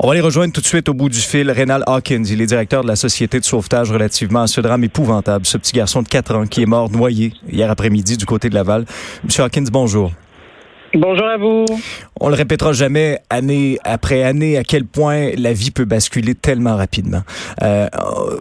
On va aller rejoindre tout de suite au bout du fil Rénal Hawkins. Il est directeur de la Société de sauvetage relativement à ce drame épouvantable. Ce petit garçon de 4 ans qui est mort noyé hier après-midi du côté de Laval. Monsieur Hawkins, bonjour. Bonjour à vous. On le répétera jamais année après année à quel point la vie peut basculer tellement rapidement. Euh,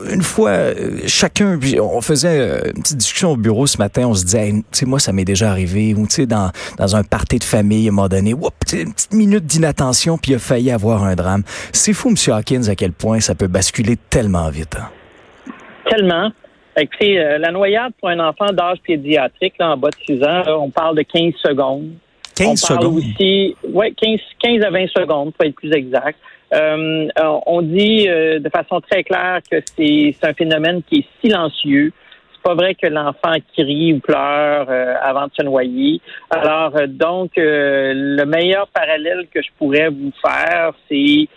une fois, chacun, on faisait euh, une petite discussion au bureau ce matin, on se disait, tu sais, moi ça m'est déjà arrivé, ou tu sais, dans, dans un party de famille, à un moment donné, une petite minute d'inattention, puis il a failli avoir un drame. C'est fou, Monsieur Hawkins, à quel point ça peut basculer tellement vite. Hein? Tellement. Écoutez, euh, la noyade pour un enfant d'âge pédiatrique, là, en bas de 6 ans, on parle de 15 secondes. 15 on parle secondes. aussi, ouais, 15, 15 à 20 secondes, pour être plus exact. Euh, on dit euh, de façon très claire que c'est un phénomène qui est silencieux. C'est pas vrai que l'enfant crie ou pleure euh, avant de se noyer. Alors euh, donc le meilleur parallèle que je pourrais vous faire, c'est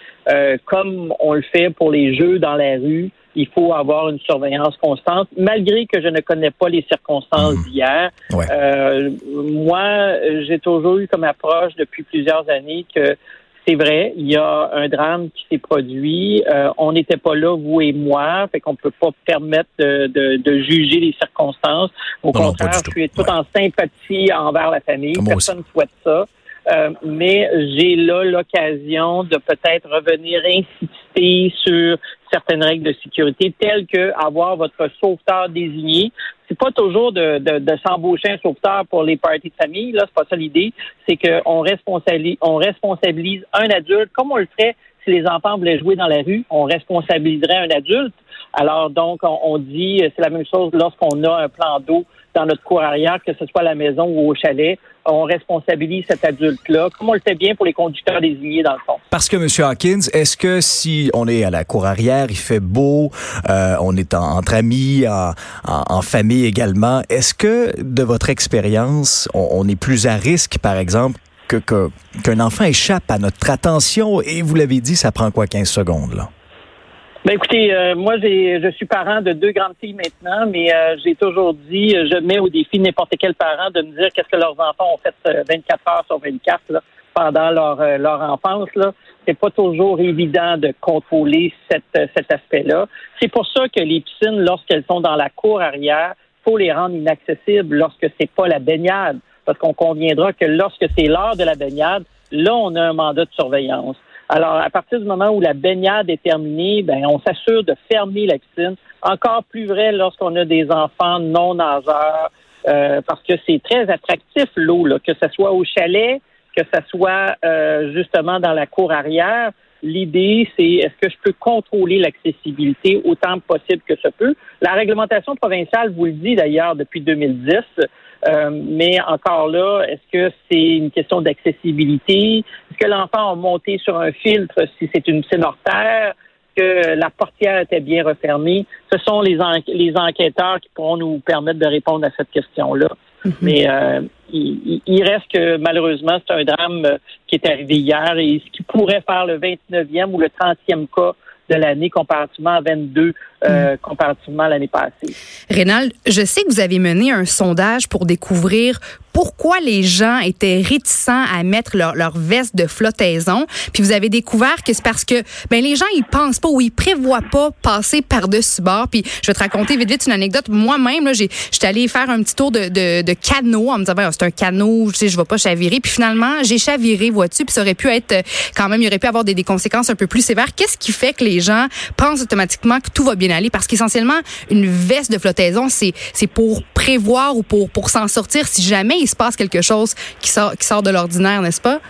comme on le fait pour les jeux dans la rue il faut avoir une surveillance constante, malgré que je ne connais pas les circonstances Mmh. d'hier. Ouais. Euh, moi, j'ai toujours eu comme approche depuis plusieurs années que c'est vrai, il y a un drame qui s'est produit. Euh, on n'était pas là, vous et moi, fait qu'on peut pas permettre de, de, de juger les circonstances. Au Non, contraire, je suis tout Ouais. en sympathie envers la famille. Moi Personne ne souhaite ça. Euh, mais j'ai là l'occasion de peut-être revenir insister sur certaines règles de sécurité, telles que avoir votre sauveteur désigné. C'est pas toujours de, de, de s'embaucher un sauveteur pour les parties de famille. Là, c'est pas ça l'idée. C'est qu'on responsabilise, on responsabilise un adulte, comme on le ferait si les enfants voulaient jouer dans la rue, on responsabiliserait un adulte. Alors donc, on, dit, c'est la même chose lorsqu'on a un plan d'eau dans notre cour arrière, que ce soit à la maison ou au chalet, on responsabilise cet adulte-là, comme on le fait bien pour les conducteurs désignés dans le fond. Parce que, Monsieur Hawkins, est-ce que si on est à la cour arrière, il fait beau, euh, on est en- entre amis, en, famille également, est-ce que, de votre expérience, on est plus à risque, par exemple, que qu'un enfant échappe à notre attention? Et vous l'avez dit, ça prend quoi, 15 secondes, là? Ben écoutez, euh, moi j'ai, je suis parent de deux grandes filles maintenant, mais euh, j'ai toujours dit, euh, je mets au défi n'importe quel parent de me dire qu'est-ce que leurs enfants ont fait euh, 24 heures sur 24 là, pendant leur euh, leur enfance là. C'est pas toujours évident de contrôler cette, euh, cet aspect-là. C'est pour ça que les piscines, lorsqu'elles sont dans la cour arrière, faut les rendre inaccessibles lorsque c'est pas la baignade, parce qu'on conviendra que lorsque c'est l'heure de la baignade, là on a un mandat de surveillance. Alors, à partir du moment où la baignade est terminée, ben, on s'assure de fermer la piscine. Encore plus vrai lorsqu'on a des enfants non nageurs, euh, parce que c'est très attractif l'eau, que ce soit au chalet, que ce soit euh, justement dans la cour arrière. L'idée, c'est est-ce que je peux contrôler l'accessibilité autant possible que ça peut? La réglementation provinciale vous le dit d'ailleurs depuis 2010. Euh, mais encore là, est-ce que c'est une question d'accessibilité? Est-ce que l'enfant a monté sur un filtre si c'est une piscine terre? que la portière était bien refermée? Ce sont les, les enquêteurs qui pourront nous permettre de répondre à cette question-là. Mais euh, il, il- reste que malheureusement, c'est un drame qui est arrivé hier et ce qui pourrait faire le 29e ou le 30e cas de l'année comparativement à 22 euh, comparativement à l'année passée. Rénal, je sais que vous avez mené un sondage pour découvrir pourquoi les gens étaient réticents à mettre leur, leur veste de flottaison. Puis vous avez découvert que c'est parce que ben les gens ils pensent pas ou ils prévoient pas passer par dessus bord. Puis je vais te raconter vite vite une anecdote. Moi-même là, j'étais allée faire un petit tour de, de, de canot en me disant ben, c'est un canot, je sais je vais pas chavirer. Puis finalement j'ai chaviré, vois-tu. Puis ça aurait pu être euh, quand même il aurait pu avoir des, des conséquences un peu plus sévères. Qu'est-ce qui fait que les gens pensent automatiquement que tout va bien aller? Parce qu'essentiellement une veste de flottaison c'est c'est pour prévoir ou pour pour s'en sortir si jamais il se passe quelque chose qui sort qui sort de l'ordinaire, n'est-ce pas?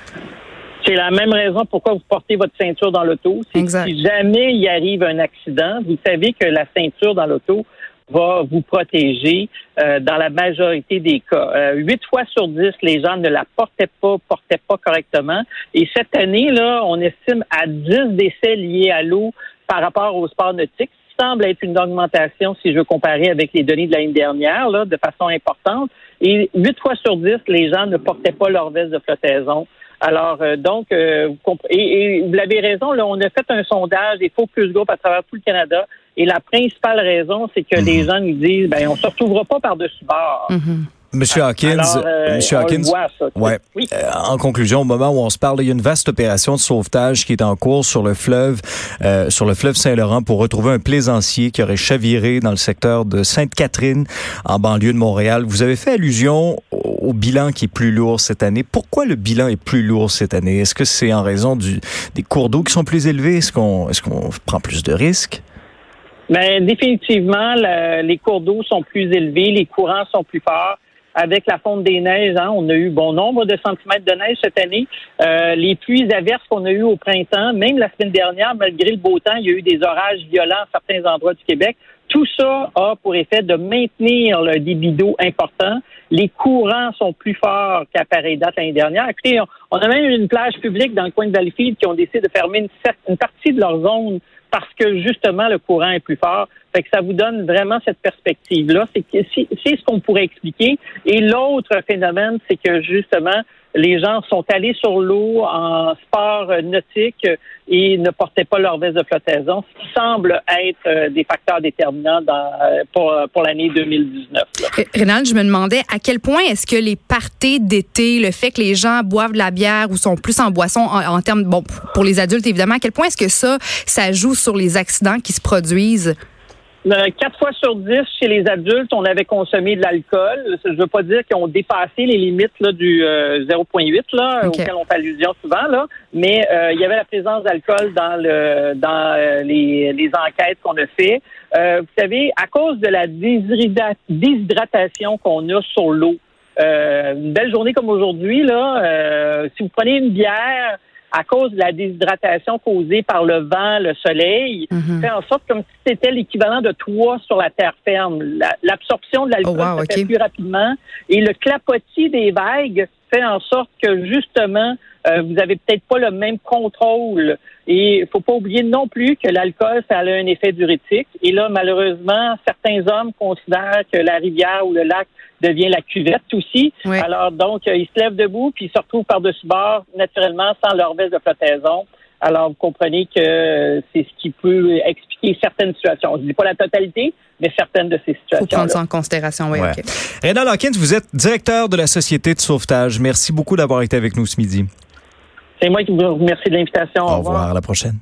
C'est la même raison pourquoi vous portez votre ceinture dans l'auto. Si jamais il arrive un accident, vous savez que la ceinture dans l'auto va vous protéger euh, dans la majorité des cas. Euh, Huit fois sur dix, les gens ne la portaient pas, portaient pas correctement. Et cette année, là, on estime à 10 décès liés à l'eau par rapport au sport nautique. Semble être une augmentation, si je veux comparer avec les données de l'année dernière, là, de façon importante. Et huit fois sur dix, les gens ne portaient pas leur veste de flottaison. Alors, euh, donc, euh, vous et, et vous l'avez raison, là, on a fait un sondage des focus group à travers tout le Canada. Et la principale raison, c'est que les gens nous disent, ben, on se retrouvera pas par-dessus bord. Mhm. Monsieur Hawkins, Alors, euh, Monsieur Hawkins, ça. ouais. Oui. Euh, en conclusion, au moment où on se parle, il y a une vaste opération de sauvetage qui est en cours sur le fleuve, euh, sur le fleuve Saint-Laurent, pour retrouver un plaisancier qui aurait chaviré dans le secteur de Sainte-Catherine, en banlieue de Montréal. Vous avez fait allusion au, au bilan qui est plus lourd cette année. Pourquoi le bilan est plus lourd cette année? Est-ce que c'est en raison du, des cours d'eau qui sont plus élevés? Est-ce qu'on est-ce qu'on prend plus de risques? Mais définitivement, le- les cours d'eau sont plus élevés, les courants sont plus forts. Avec la fonte des neiges, hein, on a eu bon nombre de centimètres de neige cette année. Euh, les pluies averses qu'on a eues au printemps, même la semaine dernière, malgré le beau temps, il y a eu des orages violents à certains endroits du Québec. Tout ça a pour effet de maintenir le débit d'eau important. Les courants sont plus forts qu'à pareille date l'année dernière. Écoutez, on, a même une plage publique dans le coin de Valleyfield qui ont décidé de fermer une, une partie de leur zone parce que justement le courant est plus fort. Fait que ça vous donne vraiment cette perspective-là. C'est c'est ce qu'on pourrait expliquer. Et l'autre phénomène, c'est que justement les gens sont allés sur l'eau en sport euh, nautique et ne portaient pas leur veste de flottaison, ce qui semble être euh, des facteurs déterminants dans, euh, pour, pour l'année 2019. Euh, Rénal, je me demandais à quel point est-ce que les parties d'été, le fait que les gens boivent de la bière ou sont plus en boisson en termes, bon, pour les adultes évidemment, à quel point est-ce que ça, ça joue sur les accidents qui se produisent? Euh, Quatre fois sur dix, chez les adultes, on avait consommé de l'alcool. Je veux pas dire qu'ils ont dépassé les limites là, du euh, 0,8 là, Ok. auquel on fait allusion souvent, là. mais euh, il y avait la présence d'alcool dans le dans euh, les, les enquêtes qu'on a fait. Euh, vous savez, à cause de la déshydrata- déshydratation qu'on a sur l'eau, euh, une belle journée comme aujourd'hui, là, euh, si vous prenez une bière à cause de la déshydratation causée par le vent, le soleil, Mhm. fait en sorte comme si c'était l'équivalent de trois sur la terre ferme. La- L'absorption de l'alcool Oh, wow, se fait plus rapidement et le clapotis des vagues fait en sorte que justement euh, vous avez peut-être pas le même contrôle et il faut pas oublier non plus que l'alcool ça a un effet diurétique et là malheureusement certains hommes considèrent que la rivière ou le lac devient la cuvette aussi. Oui. Alors donc euh, ils se lèvent debout puis ils se retrouvent par-dessus bord naturellement sans leur veste de flottaison. Alors, vous comprenez que c'est ce qui peut expliquer certaines situations. Je ne dis pas la totalité, mais certaines de ces faut situations. prendre ça en considération, oui. Ouais. ok. Rénal Hawkins, vous êtes directeur de la Société de sauvetage. Merci beaucoup d'avoir été avec nous ce midi. C'est moi qui vous remercie de l'invitation. Au revoir, à la prochaine.